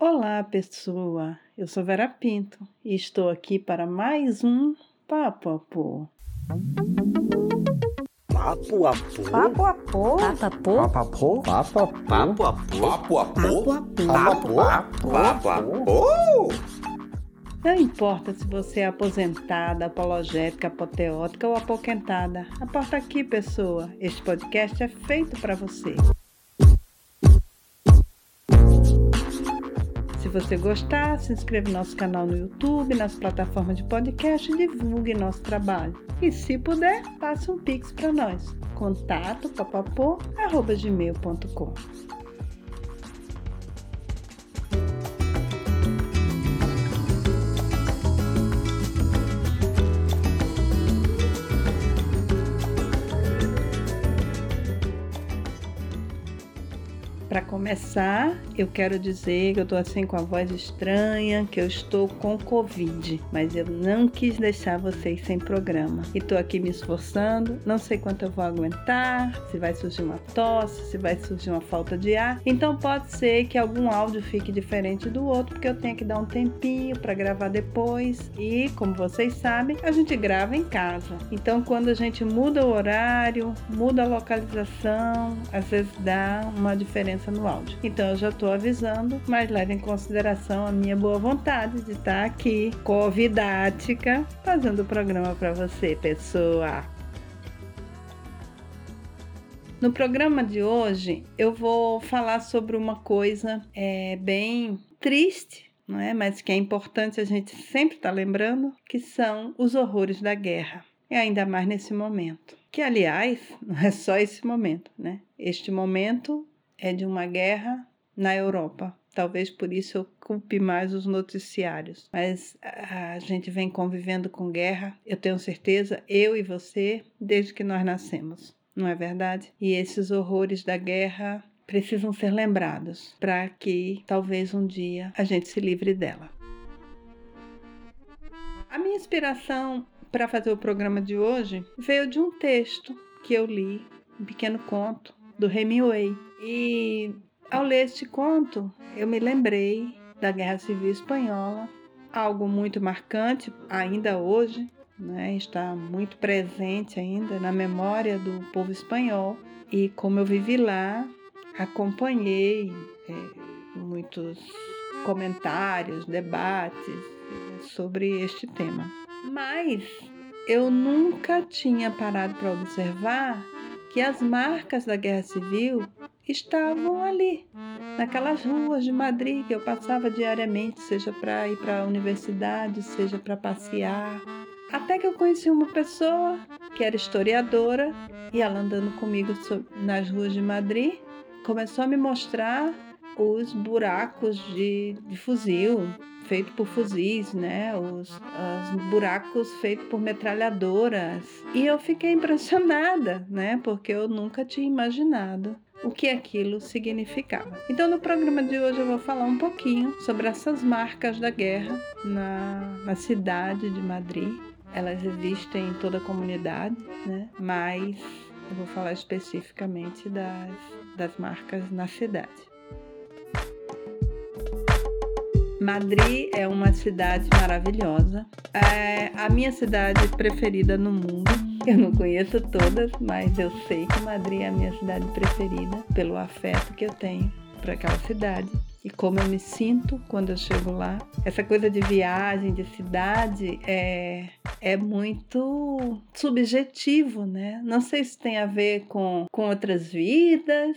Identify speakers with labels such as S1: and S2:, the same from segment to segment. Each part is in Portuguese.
S1: Olá, pessoa. Eu sou Vera Pinto e estou aqui para mais um Papo Apô.
S2: Papo Apô?
S3: Papo Apô?
S4: Papo Apô?
S2: Papo?
S1: Não importa se você é aposentada, apologética, apoteótica ou apoquentada. Aporta aqui, pessoa. Este podcast é feito para você. Se você gostar, se inscreva no nosso canal no YouTube, nas plataformas de podcast e divulgue nosso trabalho. E se puder, passe um pix para nós. Contato papapô.gmail.com Para começar, eu quero dizer que eu estou assim com a voz estranha, que eu estou com Covid, mas eu não quis deixar vocês sem programa. E estou aqui me esforçando, não sei quanto eu vou aguentar, se vai surgir uma tosse, se vai surgir uma falta de ar. Então pode ser que algum áudio fique diferente do outro, porque eu tenho que dar um tempinho para gravar depois. E, como vocês sabem, a gente grava em casa. Então quando a gente muda o horário, muda a localização, às vezes dá uma diferença no áudio. Então eu já estou avisando, mas leve em consideração a minha boa vontade de estar aqui, convidática, fazendo o programa para você, pessoa. No programa de hoje eu vou falar sobre uma coisa é, bem triste, não é? Mas que é importante a gente sempre estar tá lembrando, que são os horrores da guerra. E ainda mais nesse momento. Que, aliás, não é só esse momento, né? Este momento é de uma guerra na Europa. Talvez por isso eu culpe mais os noticiários. Mas a gente vem convivendo com guerra, eu tenho certeza, eu e você, desde que nós nascemos. Não é verdade? E esses horrores da guerra precisam ser lembrados para que talvez um dia a gente se livre dela. A minha inspiração para fazer o programa de hoje veio de um texto que eu li, um pequeno conto do Hemingway. E ao ler este conto, eu me lembrei da Guerra Civil Espanhola, algo muito marcante ainda hoje, né? está muito presente ainda na memória do povo espanhol. E como eu vivi lá, acompanhei é, muitos comentários, debates sobre este tema. Mas eu nunca tinha parado para observar que as marcas da guerra civil estavam ali, naquelas ruas de Madrid que eu passava diariamente, seja para ir para a universidade, seja para passear. Até que eu conheci uma pessoa que era historiadora e ela andando comigo nas ruas de Madrid começou a me mostrar os buracos de, de fuzil, feito por fuzis, né? Os, os buracos feitos por metralhadoras. E eu fiquei impressionada, né? Porque eu nunca tinha imaginado o que aquilo significava. Então, no programa de hoje, eu vou falar um pouquinho sobre essas marcas da guerra na, na cidade de Madrid. Elas existem em toda a comunidade, né? Mas eu vou falar especificamente das, das marcas na cidade. Madrid é uma cidade maravilhosa. É a minha cidade preferida no mundo. Eu não conheço todas, mas eu sei que Madrid é a minha cidade preferida pelo afeto que eu tenho para aquela cidade e como eu me sinto quando eu chego lá. Essa coisa de viagem, de cidade, é, é muito subjetivo, né? Não sei se tem a ver com, com outras vidas,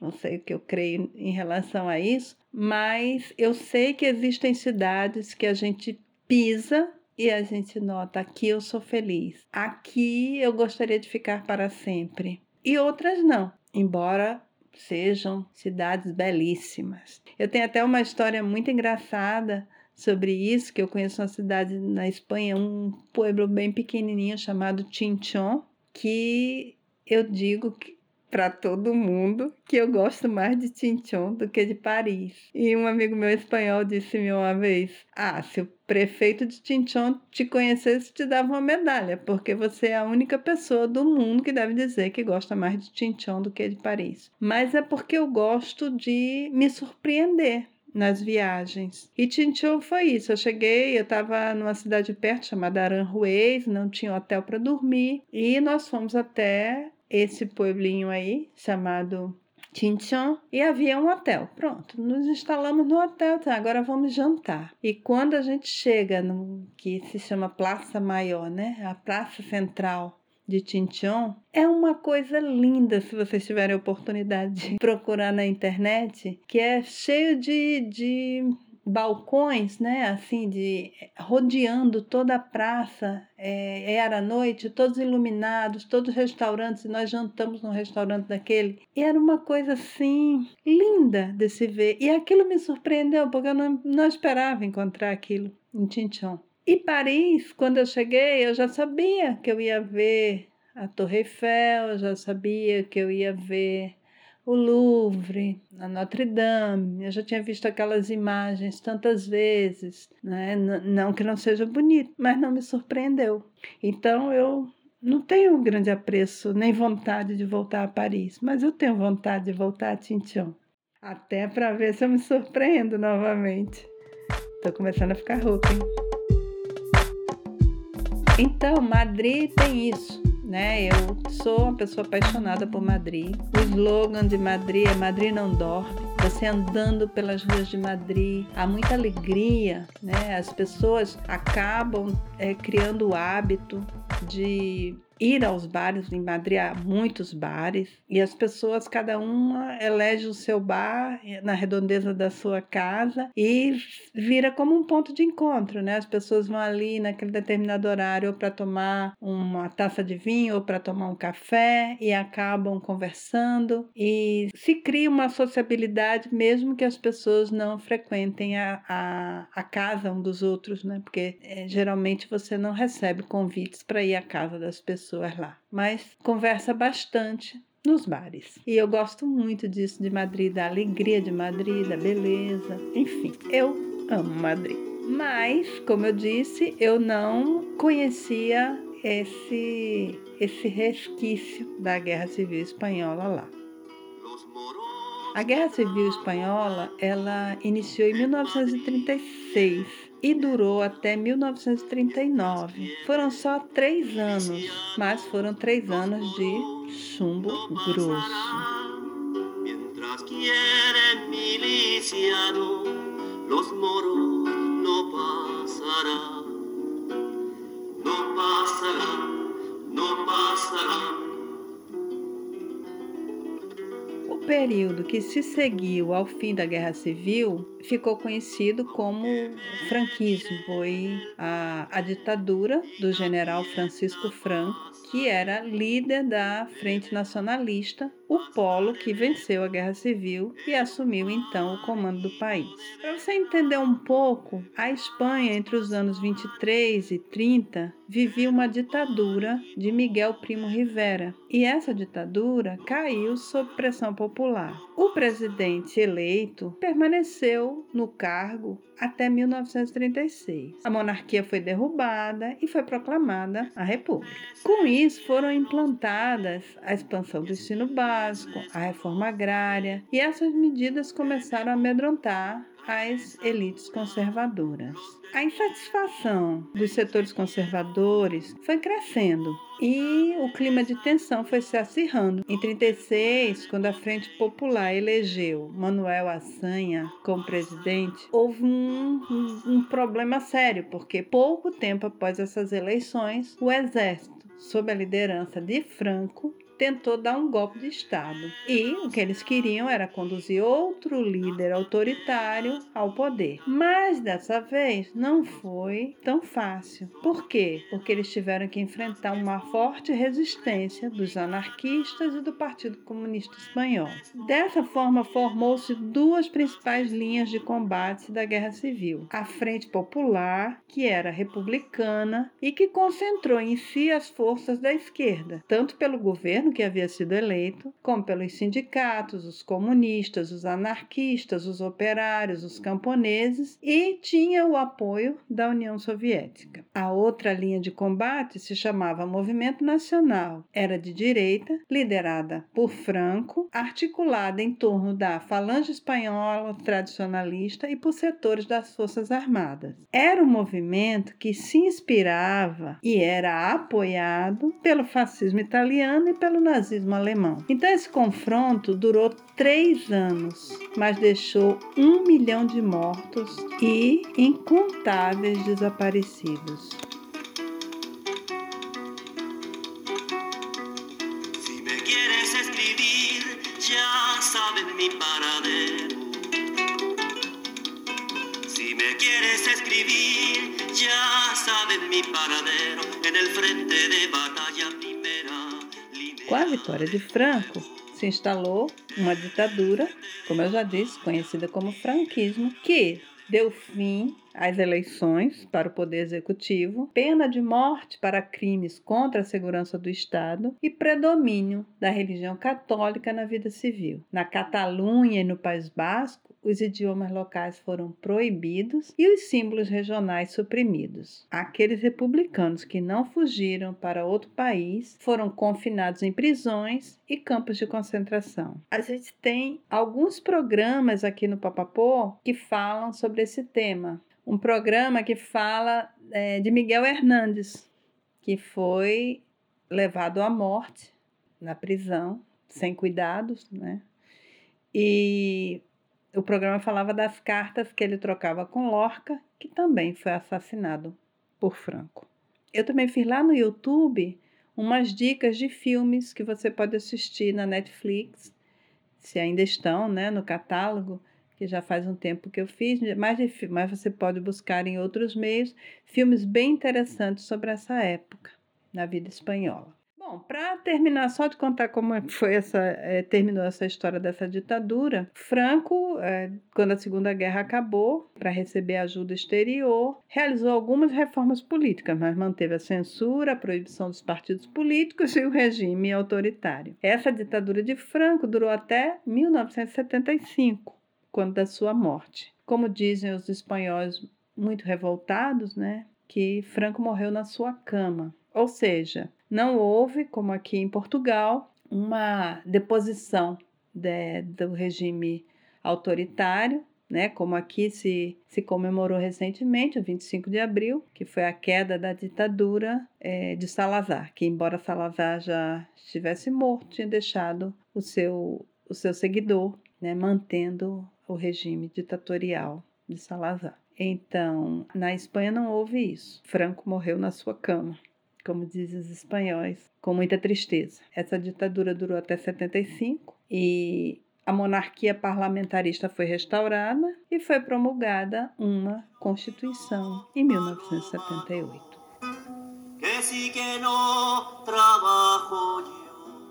S1: não sei o que eu creio em relação a isso, mas eu sei que existem cidades que a gente pisa e a gente nota aqui eu sou feliz, aqui eu gostaria de ficar para sempre, e outras não, embora sejam cidades belíssimas. Eu tenho até uma história muito engraçada sobre isso, que eu conheço uma cidade na Espanha, um pueblo bem pequenininho chamado Chinchón, que eu digo que para todo mundo que eu gosto mais de Chinchon do que de Paris. E um amigo meu espanhol disse-me uma vez: Ah, se o prefeito de Chinchon te conhecesse, te dava uma medalha, porque você é a única pessoa do mundo que deve dizer que gosta mais de Chinchon do que de Paris. Mas é porque eu gosto de me surpreender. nas viagens. E Tinchon foi isso. Eu cheguei, eu estava numa cidade perto chamada Aranjuez, não tinha hotel para dormir, e nós fomos até esse pueblinho aí chamado Tinchon e havia um hotel. Pronto, nos instalamos no hotel, tá, agora vamos jantar. E quando a gente chega no que se chama Praça Maior, né? A praça central de Tinchon, é uma coisa linda se vocês tiverem oportunidade de procurar na internet, que é cheio de, de balcões, né, assim, de rodeando toda a praça, é, era noite, todos iluminados, todos restaurantes, e nós jantamos num restaurante daquele, e era uma coisa assim, linda de se ver, e aquilo me surpreendeu, porque eu não, não esperava encontrar aquilo em Tinchon. E Paris, quando eu cheguei, eu já sabia que eu ia ver a Torre Eiffel, eu já sabia que eu ia ver o Louvre, a Notre Dame. Eu já tinha visto aquelas imagens tantas vezes, né? não que não seja bonito, mas não me surpreendeu. Então eu não tenho grande apreço nem vontade de voltar a Paris, mas eu tenho vontade de voltar a Tinchon. Até para ver se eu me surpreendo novamente. Estou começando a ficar rouca, hein? Então, Madrid tem isso né? Eu sou uma pessoa apaixonada por Madrid. O slogan de Madrid é Madrid não dorme. Você andando pelas ruas de Madrid, há muita alegria, né? As pessoas acabam é, criando o hábito de ir aos bares. Em Madrid há muitos bares e as pessoas, cada uma elege o seu bar na redondeza da sua casa e vira como um ponto de encontro, né? As pessoas vão ali naquele determinado horário para tomar uma taça de vinho ou para tomar um café e acabam conversando e se cria uma sociabilidade mesmo que as pessoas não frequentem a, a, a casa um dos outros, né? Porque é, geralmente você não recebe convites para ir à casa das pessoas pessoas lá, mas conversa bastante nos bares. E eu gosto muito disso de Madrid, da alegria de Madrid, da beleza. Enfim, eu amo Madrid. Mas, como eu disse, eu não conhecia esse esse resquício da Guerra Civil Espanhola lá. A Guerra Civil Espanhola, ela iniciou em 1936 e durou até 1939. Foram só três anos, mas foram três anos de chumbo grosso. No pasarán, no pasarán, período que se seguiu ao fim da Guerra Civil ficou conhecido como franquismo. Foi a, a ditadura do general Francisco Franco, que era líder da Frente Nacionalista o polo que venceu a Guerra Civil e assumiu então o comando do país. Para você entender um pouco, a Espanha entre os anos 23 e 30 vivia uma ditadura de Miguel Primo Rivera, e essa ditadura caiu sob pressão popular. O presidente eleito permaneceu no cargo até 1936. A monarquia foi derrubada e foi proclamada a República. Com isso, foram implantadas a expansão do ensino básico, a reforma agrária, e essas medidas começaram a amedrontar as elites conservadoras. A insatisfação dos setores conservadores foi crescendo e o clima de tensão foi se acirrando. Em 36, quando a Frente Popular elegeu Manuel Assanha como presidente, houve um, um problema sério, porque pouco tempo após essas eleições, o exército, sob a liderança de Franco, tentou dar um golpe de Estado. E o que eles queriam era conduzir outro líder autoritário ao poder. Mas dessa vez não foi tão fácil. Por quê? Porque eles tiveram que enfrentar uma forte resistência dos anarquistas e do Partido Comunista Espanhol. Dessa forma, formou-se duas principais linhas de combate da Guerra Civil: a Frente Popular, que era republicana e que concentrou em si as forças da esquerda, tanto pelo governo governo que havia sido eleito, como pelos sindicatos, os comunistas, os anarquistas, os operários, os camponeses e tinha o apoio da União Soviética. A outra linha de combate se chamava Movimento Nacional. Era de direita, liderada por Franco, articulada em torno da Falange Espanhola tradicionalista e por setores das Forças Armadas. Era um movimento que se inspirava e era apoiado pelo fascismo italiano e pelo nazismo alemão. Então, esse confronto durou três anos, mas deixou um milhão de mortos e incontáveis desaparecidos.
S3: Quieres escribir, ya sabes mi paradero. En el frente de.
S1: Com a vitória de Franco, se instalou uma ditadura, como eu já disse, conhecida como franquismo, que deu fim às eleições para o poder executivo, pena de morte para crimes contra a segurança do Estado e predomínio da religião católica na vida civil. Na Catalunha e no País Basco, os idiomas locais foram proibidos e os símbolos regionais suprimidos. Aqueles republicanos que não fugiram para outro país foram confinados em prisões e campos de concentração. A gente tem alguns programas aqui no Papapô que falam sobre esse tema. Um programa que fala é, de Miguel Hernandes, que foi levado à morte na prisão, sem cuidados, né? E o programa falava das cartas que ele trocava com Lorca, que também foi assassinado por Franco. Eu também fiz lá no YouTube umas dicas de filmes que você pode assistir na Netflix, se ainda estão né, no catálogo, que já faz um tempo que eu fiz, mas, mas você pode buscar em outros meios filmes bem interessantes sobre essa época na vida espanhola. Bom, para terminar, só de contar como é foi essa, é, terminou essa história dessa ditadura, Franco, é, quando a Segunda Guerra acabou, para receber ajuda exterior, realizou algumas reformas políticas, mas manteve a censura, a proibição dos partidos políticos e o regime autoritário. Essa ditadura de Franco durou até 1975, quando da sua morte. Como dizem os espanhóis muito revoltados, né, que Franco morreu na sua cama. Ou seja, não houve, como aqui em Portugal, uma deposição de, do regime autoritário, né, como aqui se, se comemorou recentemente, o 25 de abril, que foi a queda da ditadura é, de Salazar, que embora Salazar já estivesse morto, tinha deixado o seu, o seu seguidor, né, mantendo o regime ditatorial de Salazar. Então, na Espanha não houve isso. Franco morreu na sua cama como dizem os espanhóis, com muita tristeza. Essa ditadura durou até 75 e a monarquia parlamentarista foi restaurada e foi promulgada uma Constituição em 1978.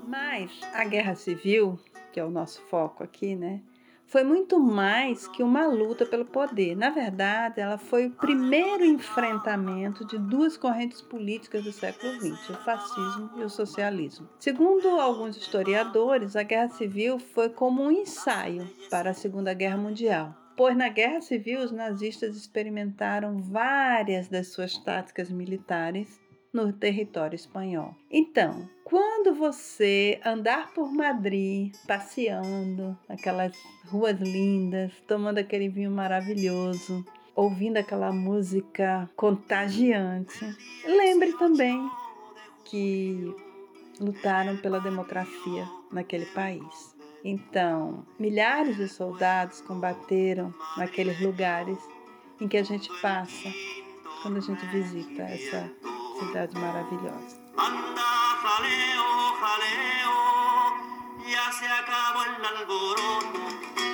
S1: Mas a Guerra Civil, que é o nosso foco aqui, né? Foi muito mais que uma luta pelo poder. Na verdade, ela foi o primeiro enfrentamento de duas correntes políticas do século XX, o fascismo e o socialismo. Segundo alguns historiadores, a Guerra Civil foi como um ensaio para a Segunda Guerra Mundial. Pois na Guerra Civil os nazistas experimentaram várias das suas táticas militares no território espanhol. Então, quando você andar por Madrid, passeando, aquelas ruas lindas, tomando aquele vinho maravilhoso, ouvindo aquela música contagiante, lembre também que lutaram pela democracia naquele país. Então, milhares de soldados combateram naqueles lugares em que a gente passa quando a gente visita essa cidade maravilhosa. Anda, jaleo, jaleo, ya se acabó el alboroto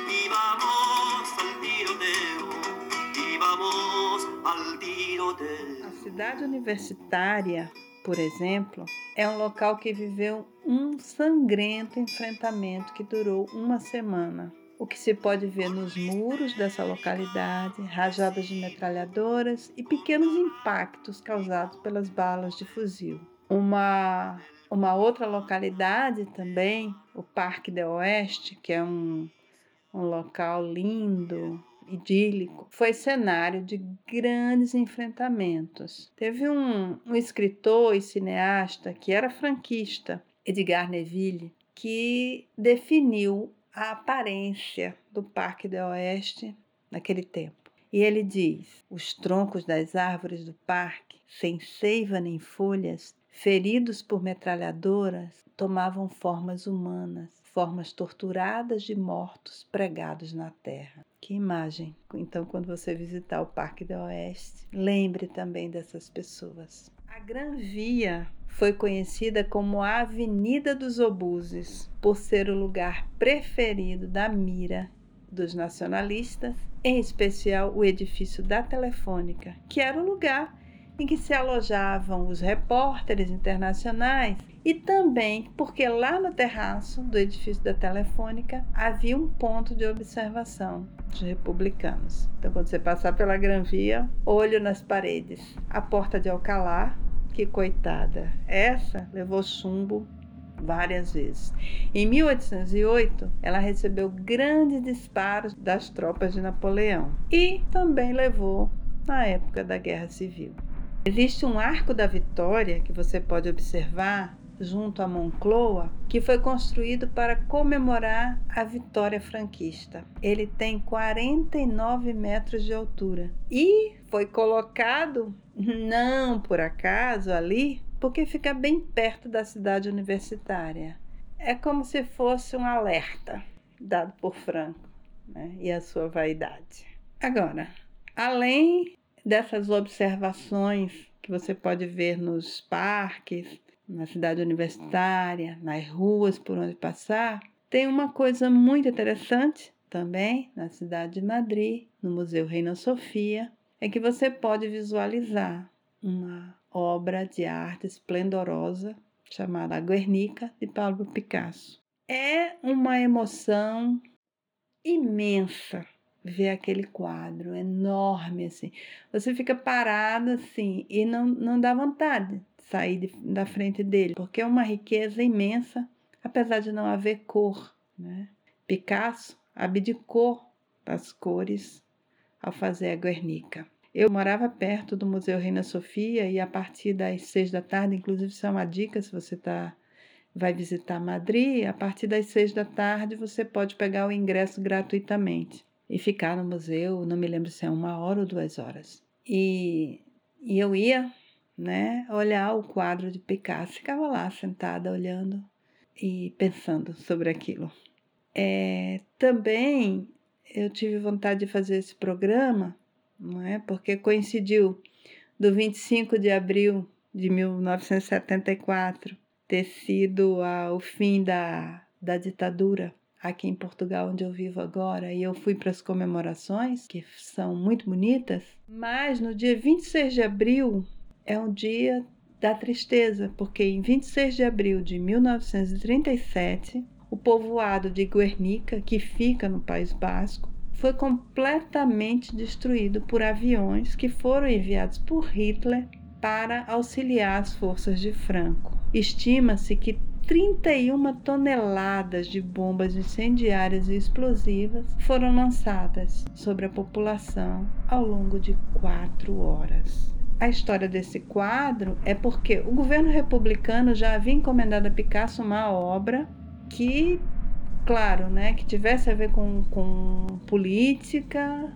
S1: y vamos al tiroteo, y vamos al tiroteo. A cidade universitária, por exemplo, é um local que viveu um sangrento enfrentamento que durou uma semana o que se pode ver nos muros dessa localidade, rajadas de metralhadoras e pequenos impactos causados pelas balas de fuzil. Uma uma outra localidade também, o Parque do Oeste, que é um, um local lindo, idílico, foi cenário de grandes enfrentamentos. Teve um, um escritor e cineasta que era franquista, Edgar Neville, que definiu a aparência do Parque do Oeste naquele tempo. E ele diz: os troncos das árvores do parque, sem seiva nem folhas, feridos por metralhadoras, tomavam formas humanas, formas torturadas de mortos pregados na terra. Que imagem! Então, quando você visitar o Parque do Oeste, lembre também dessas pessoas. A Gran Via foi conhecida como a Avenida dos Obuses, por ser o lugar preferido da mira dos nacionalistas, em especial o edifício da Telefônica, que era o lugar em que se alojavam os repórteres internacionais e também porque lá no terraço do edifício da Telefônica havia um ponto de observação dos republicanos. Então, quando você passar pela Gran Via, olho nas paredes. A porta de Alcalá, que coitada, essa levou chumbo várias vezes. Em 1808, ela recebeu grandes disparos das tropas de Napoleão e também levou na época da Guerra Civil. Existe um arco da Vitória que você pode observar junto a Moncloa, que foi construído para comemorar a vitória franquista. Ele tem 49 metros de altura e foi colocado, não por acaso, ali porque fica bem perto da cidade universitária. É como se fosse um alerta dado por Franco né, e a sua vaidade. Agora, além dessas observações que você pode ver nos parques, na cidade universitária, nas ruas por onde passar, tem uma coisa muito interessante também na cidade de Madrid, no Museu Reina Sofia, é que você pode visualizar uma obra de arte esplendorosa chamada Guernica de Pablo Picasso. É uma emoção imensa ver aquele quadro enorme assim. Você fica parado assim e não, não dá vontade de sair de, da frente dele, porque é uma riqueza imensa, apesar de não haver cor. Né? Picasso abdicou das cores ao fazer a Guernica. Eu morava perto do Museu Reina Sofia e a partir das seis da tarde, inclusive isso é uma dica se você tá, vai visitar Madrid, a partir das seis da tarde você pode pegar o ingresso gratuitamente e ficar no museu, não me lembro se é uma hora ou duas horas. E, e eu ia né, olhar o quadro de Picasso, ficava lá sentada olhando e pensando sobre aquilo. É, também eu tive vontade de fazer esse programa não é? Porque coincidiu do 25 de abril de 1974 ter sido a, o fim da, da ditadura aqui em Portugal, onde eu vivo agora, e eu fui para as comemorações, que são muito bonitas, mas no dia 26 de abril é um dia da tristeza, porque em 26 de abril de 1937, o povoado de Guernica, que fica no País Basco, foi completamente destruído por aviões que foram enviados por Hitler para auxiliar as forças de Franco. Estima-se que 31 toneladas de bombas incendiárias e explosivas foram lançadas sobre a população ao longo de quatro horas. A história desse quadro é porque o governo republicano já havia encomendado a Picasso uma obra que claro, né, que tivesse a ver com, com política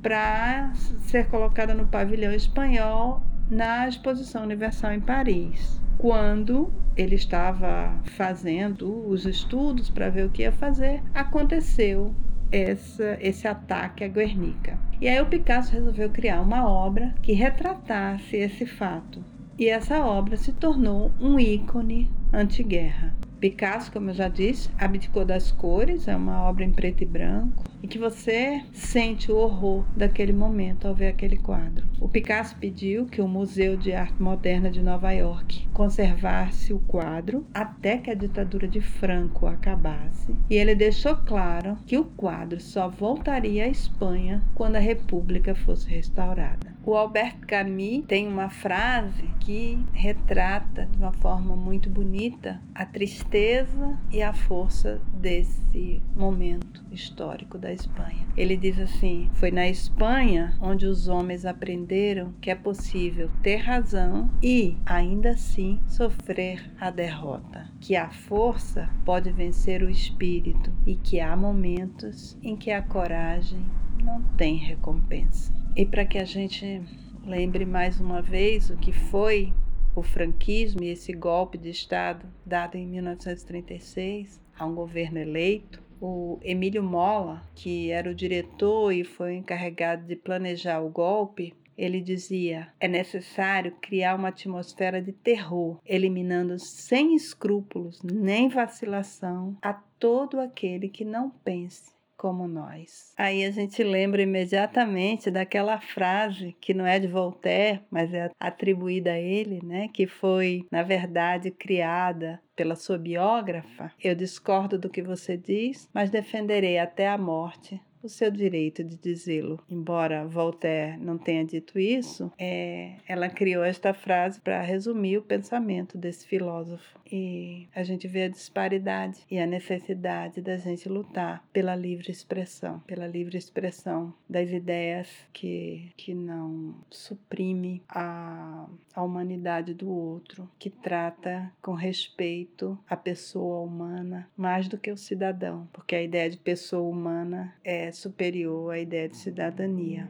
S1: para ser colocada no pavilhão espanhol na Exposição Universal em Paris. Quando ele estava fazendo os estudos para ver o que ia fazer, aconteceu essa, esse ataque a Guernica. E aí o Picasso resolveu criar uma obra que retratasse esse fato. E essa obra se tornou um ícone antiguerra. Picasso, como eu já disse, abdicou das cores, é uma obra em preto e branco, e que você sente o horror daquele momento ao ver aquele quadro. O Picasso pediu que o Museu de Arte Moderna de Nova York conservasse o quadro até que a ditadura de Franco acabasse, e ele deixou claro que o quadro só voltaria à Espanha quando a República fosse restaurada. O Albert Camus tem uma frase que retrata de uma forma muito bonita a tristeza e a força desse momento histórico da Espanha. Ele diz assim: Foi na Espanha onde os homens aprenderam que é possível ter razão e, ainda assim, sofrer a derrota, que a força pode vencer o espírito e que há momentos em que a coragem não tem recompensa. E para que a gente lembre mais uma vez o que foi o franquismo e esse golpe de Estado dado em 1936 a um governo eleito, o Emílio Mola, que era o diretor e foi encarregado de planejar o golpe, ele dizia: é necessário criar uma atmosfera de terror, eliminando sem escrúpulos nem vacilação a todo aquele que não pense como nós. Aí a gente lembra imediatamente daquela frase que não é de Voltaire, mas é atribuída a ele, né, que foi, na verdade, criada pela sua biógrafa. Eu discordo do que você diz, mas defenderei até a morte o seu direito de dizê-lo. Embora Voltaire não tenha dito isso, é, ela criou esta frase para resumir o pensamento desse filósofo. E a gente vê a disparidade e a necessidade da gente lutar pela livre expressão, pela livre expressão das ideias que, que não suprime a, a humanidade do outro, que trata com respeito a pessoa humana mais do que o cidadão, porque a ideia de pessoa humana superior à ideia de cidadania.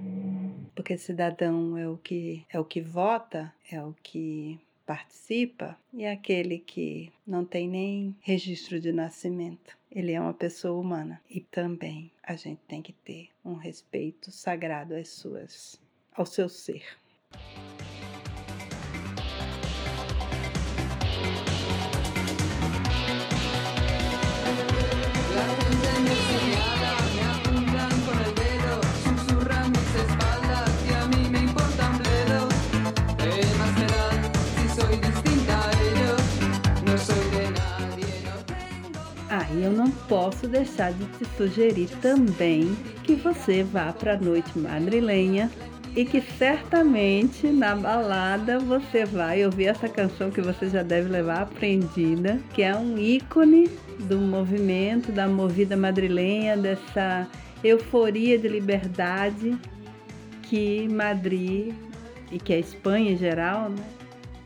S1: Porque cidadão é o que é o que vota, é o que participa e é aquele que não tem nem registro de nascimento. Ele é uma pessoa humana e também a gente tem que ter um respeito sagrado às suas ao seu ser. Eu não posso deixar de te sugerir também que você vá para a noite madrilenha e que certamente na balada você vai ouvir essa canção que você já deve levar aprendida, que é um ícone do movimento, da movida madrilenha, dessa euforia de liberdade que Madrid e que a Espanha em geral né,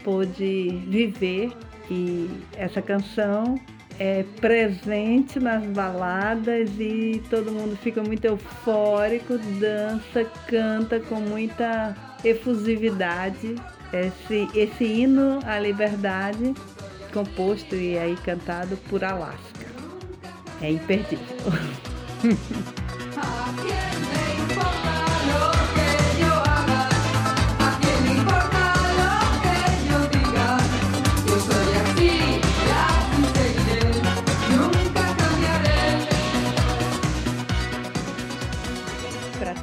S1: pôde viver. E essa canção é presente nas baladas e todo mundo fica muito eufórico, dança, canta com muita efusividade. Esse, esse hino à liberdade, composto e aí cantado por Alaska. É imperdível.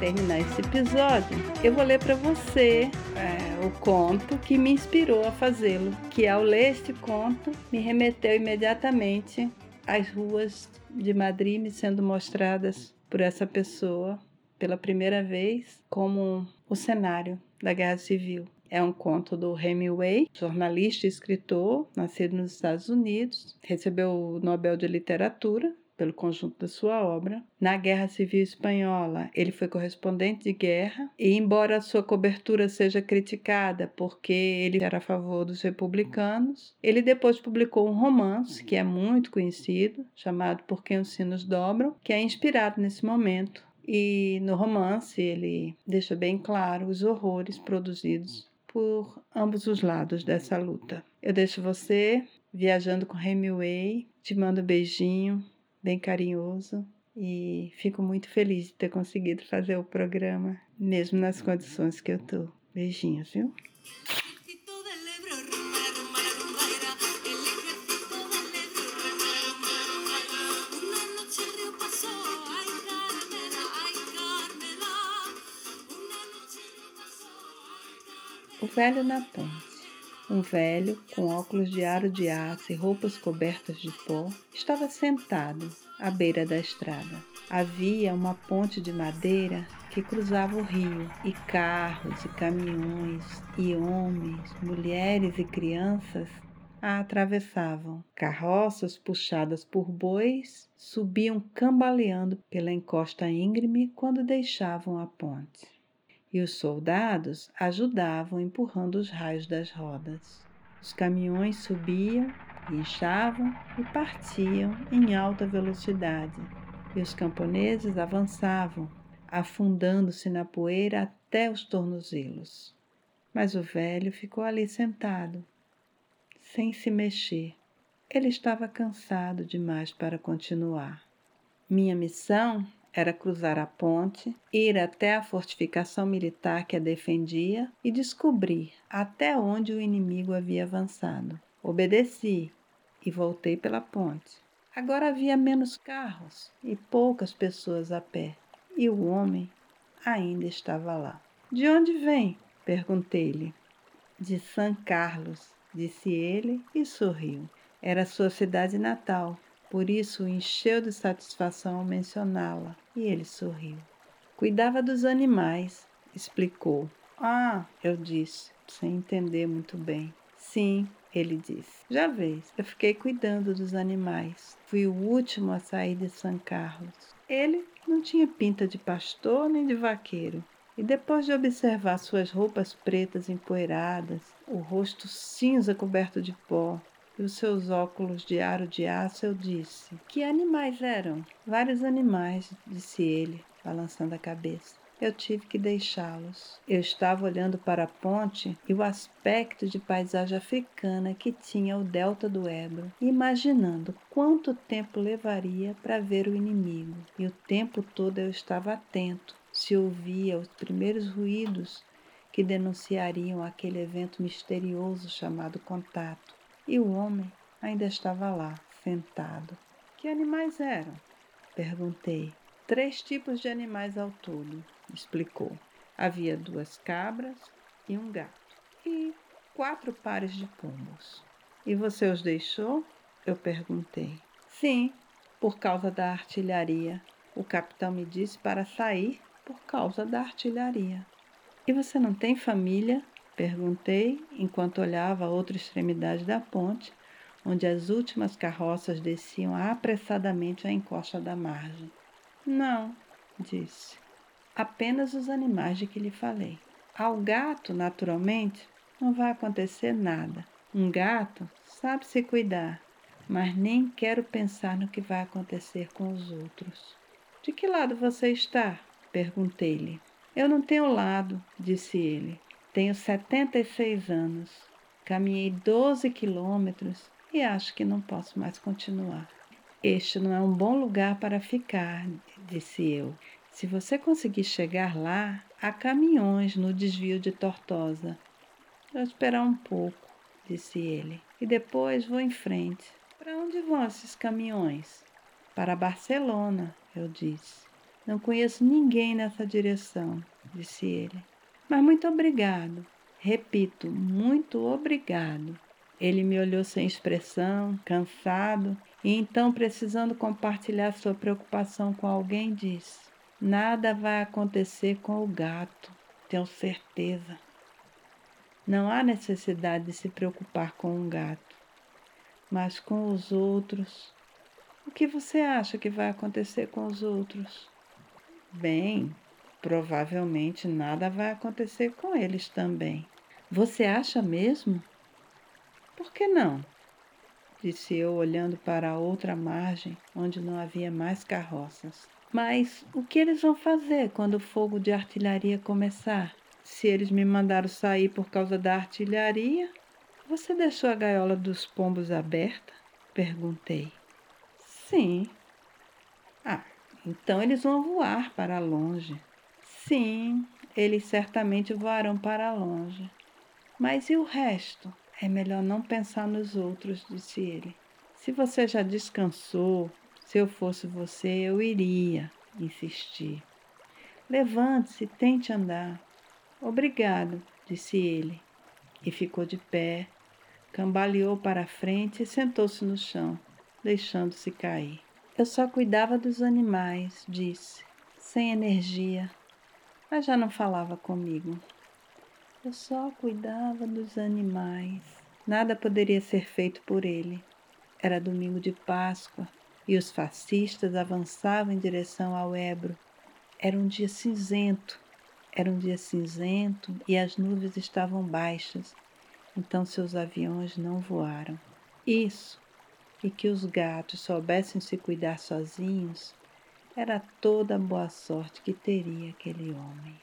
S1: terminar esse episódio, eu vou ler para você é, o conto que me inspirou a fazê-lo, que ao ler este conto me remeteu imediatamente às ruas de Madrid me sendo mostradas por essa pessoa pela primeira vez como o cenário da Guerra Civil. É um conto do Hemingway, jornalista e escritor, nascido nos Estados Unidos, recebeu o Nobel de Literatura pelo conjunto da sua obra. Na Guerra Civil Espanhola, ele foi correspondente de guerra e, embora sua cobertura seja criticada porque ele era a favor dos republicanos, ele depois publicou um romance que é muito conhecido, chamado Por Quem os Sinos Dobram, que é inspirado nesse momento. E no romance ele deixa bem claro os horrores produzidos por ambos os lados dessa luta. Eu deixo você viajando com Hemingway, te mando um beijinho, bem carinhoso e fico muito feliz de ter conseguido fazer o programa, mesmo nas condições que eu tô. Beijinhos, viu? O velho na ponte. Um velho, com óculos de aro de aço e roupas cobertas de pó, estava sentado à beira da estrada. Havia uma ponte de madeira que cruzava o rio, e carros e caminhões, e homens, mulheres e crianças a atravessavam. Carroças puxadas por bois subiam cambaleando pela encosta íngreme quando deixavam a ponte. E os soldados ajudavam empurrando os raios das rodas. Os caminhões subiam, inchavam e partiam em alta velocidade, e os camponeses avançavam, afundando-se na poeira até os tornozelos. Mas o velho ficou ali sentado, sem se mexer. Ele estava cansado demais para continuar. Minha missão era cruzar a ponte, ir até a fortificação militar que a defendia e descobrir até onde o inimigo havia avançado. Obedeci e voltei pela ponte. Agora havia menos carros e poucas pessoas a pé, e o homem ainda estava lá. De onde vem? perguntei-lhe. De São Carlos, disse ele e sorriu. Era sua cidade natal, por isso o encheu de satisfação ao mencioná-la, e ele sorriu. Cuidava dos animais, explicou. Ah, eu disse, sem entender muito bem. Sim, ele disse. Já vês, eu fiquei cuidando dos animais. Fui o último a sair de São Carlos. Ele não tinha pinta de pastor nem de vaqueiro. E depois de observar suas roupas pretas empoeiradas, o rosto cinza coberto de pó e os seus óculos de aro de aço, eu disse: Que animais eram? Vários animais, disse ele, balançando a cabeça. Eu tive que deixá-los. Eu estava olhando para a ponte e o aspecto de paisagem africana que tinha o delta do Ebro, imaginando quanto tempo levaria para ver o inimigo. E o tempo todo eu estava atento, se ouvia os primeiros ruídos que denunciariam aquele evento misterioso chamado contato. E o homem ainda estava lá, sentado. Que animais eram? Perguntei. Três tipos de animais ao todo, explicou. Havia duas cabras e um gato. E quatro pares de pombos. E você os deixou? Eu perguntei. Sim, por causa da artilharia. O capitão me disse para sair por causa da artilharia. E você não tem família? Perguntei enquanto olhava a outra extremidade da ponte, onde as últimas carroças desciam apressadamente a encosta da margem. Não, disse. Apenas os animais de que lhe falei. Ao gato, naturalmente, não vai acontecer nada. Um gato sabe se cuidar, mas nem quero pensar no que vai acontecer com os outros. De que lado você está? Perguntei-lhe. Eu não tenho lado, disse ele. Tenho 76 anos. Caminhei 12 quilômetros e acho que não posso mais continuar. Este não é um bom lugar para ficar, disse eu. Se você conseguir chegar lá, há caminhões no desvio de Tortosa. Vou esperar um pouco, disse ele, e depois vou em frente. Para onde vão esses caminhões? Para Barcelona, eu disse. Não conheço ninguém nessa direção, disse ele. Mas muito obrigado. Repito, muito obrigado. Ele me olhou sem expressão, cansado, e então, precisando compartilhar sua preocupação com alguém, disse: Nada vai acontecer com o gato, tenho certeza. Não há necessidade de se preocupar com um gato, mas com os outros. O que você acha que vai acontecer com os outros? Bem, provavelmente nada vai acontecer com eles também. Você acha mesmo? Por que não? Disse eu, olhando para a outra margem, onde não havia mais carroças. Mas o que eles vão fazer quando o fogo de artilharia começar? Se eles me mandaram sair por causa da artilharia, você deixou a gaiola dos pombos aberta? Perguntei. Sim. Ah, então eles vão voar para longe. Sim, eles certamente voarão para longe. Mas e o resto? É melhor não pensar nos outros, disse ele. Se você já descansou, se eu fosse você, eu iria, insisti. Levante-se, tente andar. Obrigado, disse ele, e ficou de pé, cambaleou para a frente e sentou-se no chão, deixando-se cair. Eu só cuidava dos animais, disse, sem energia. Mas já não falava comigo. Eu só cuidava dos animais. Nada poderia ser feito por ele. Era domingo de Páscoa e os fascistas avançavam em direção ao Ebro. Era um dia cinzento. Era um dia cinzento e as nuvens estavam baixas, então seus aviões não voaram. Isso, e que os gatos soubessem se cuidar sozinhos, era toda a boa sorte que teria aquele homem.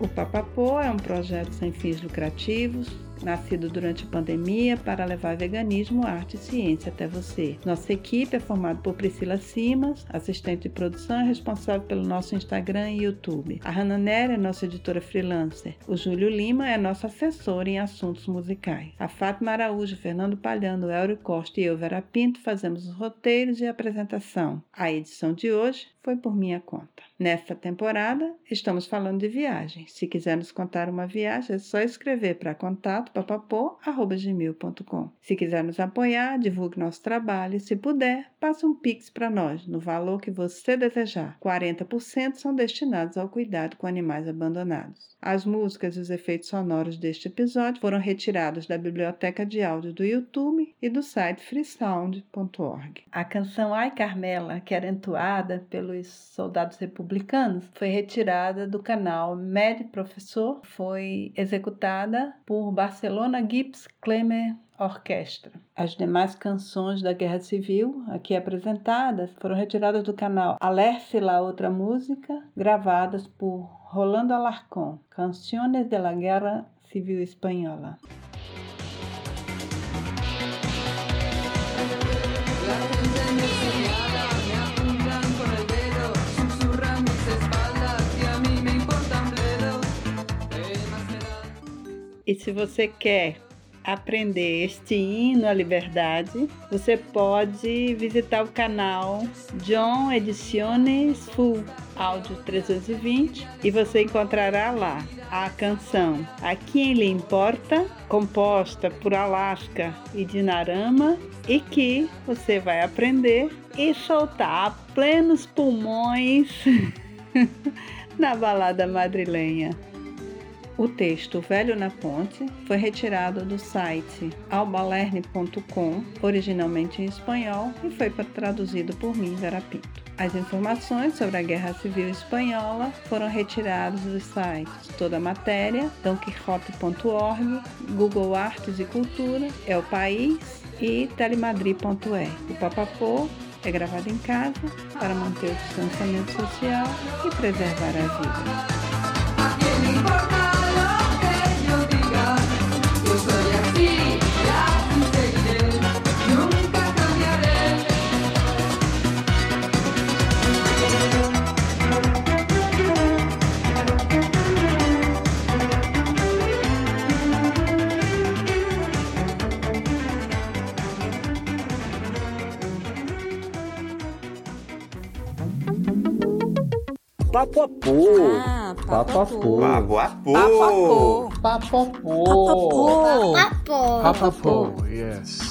S1: O Papapô é um projeto sem fins lucrativos nascido durante a pandemia para levar veganismo, arte e ciência até você. Nossa equipe é formada por Priscila Simas, assistente de produção responsável pelo nosso Instagram e YouTube. A Hannah Nery é nossa editora freelancer. O Júlio Lima é nosso assessor em assuntos musicais. A Fátima Araújo, Fernando Palhando, Elrio Costa e eu, Vera Pinto, fazemos os roteiros e a apresentação. A edição de hoje foi por minha conta. Nesta temporada, estamos falando de viagem. Se quiser nos contar uma viagem, é só escrever para contato papapô.gmail.com. Se quiser nos apoiar, divulgue nosso trabalho e, se puder, passe um pix para nós, no valor que você desejar. 40% são destinados ao cuidado com animais abandonados. As músicas e os efeitos sonoros deste episódio foram retirados da biblioteca de áudio do YouTube e do site freesound.org. A canção Ai Carmela, que era entoada pelos soldados republicanos, foi retirada do canal Med Professor, foi executada por Barcelona Gibbs Clemer Orquestra. As demais canções da Guerra Civil aqui apresentadas foram retiradas do canal Alerce La Outra Música, gravadas por Rolando Alarcón, Canciones de la Guerra Civil Espanhola. E se você quer aprender este hino à liberdade, você pode visitar o canal John Ediciones Full Áudio 320 e você encontrará lá a canção A Quem Lhe Importa, composta por Alaska e Dinarama, e que você vai aprender e soltar a plenos pulmões na balada madrilenha. O texto Velho na Ponte foi retirado do site albalerne.com, originalmente em espanhol, e foi traduzido por mim, Vera Pinto. As informações sobre a Guerra Civil Espanhola foram retiradas dos sites Toda a Matéria, donquichote.org, Google Artes e Cultura, É o País e telemadrid.er. O Papapô é gravado em casa para manter o distanciamento social e preservar a vida.
S2: Papapu.
S4: Ah,
S2: Papapu.
S4: papapu.
S2: Papapu.
S5: Papapo.
S2: Papapu.
S5: Papapo.
S6: Papapo, yes.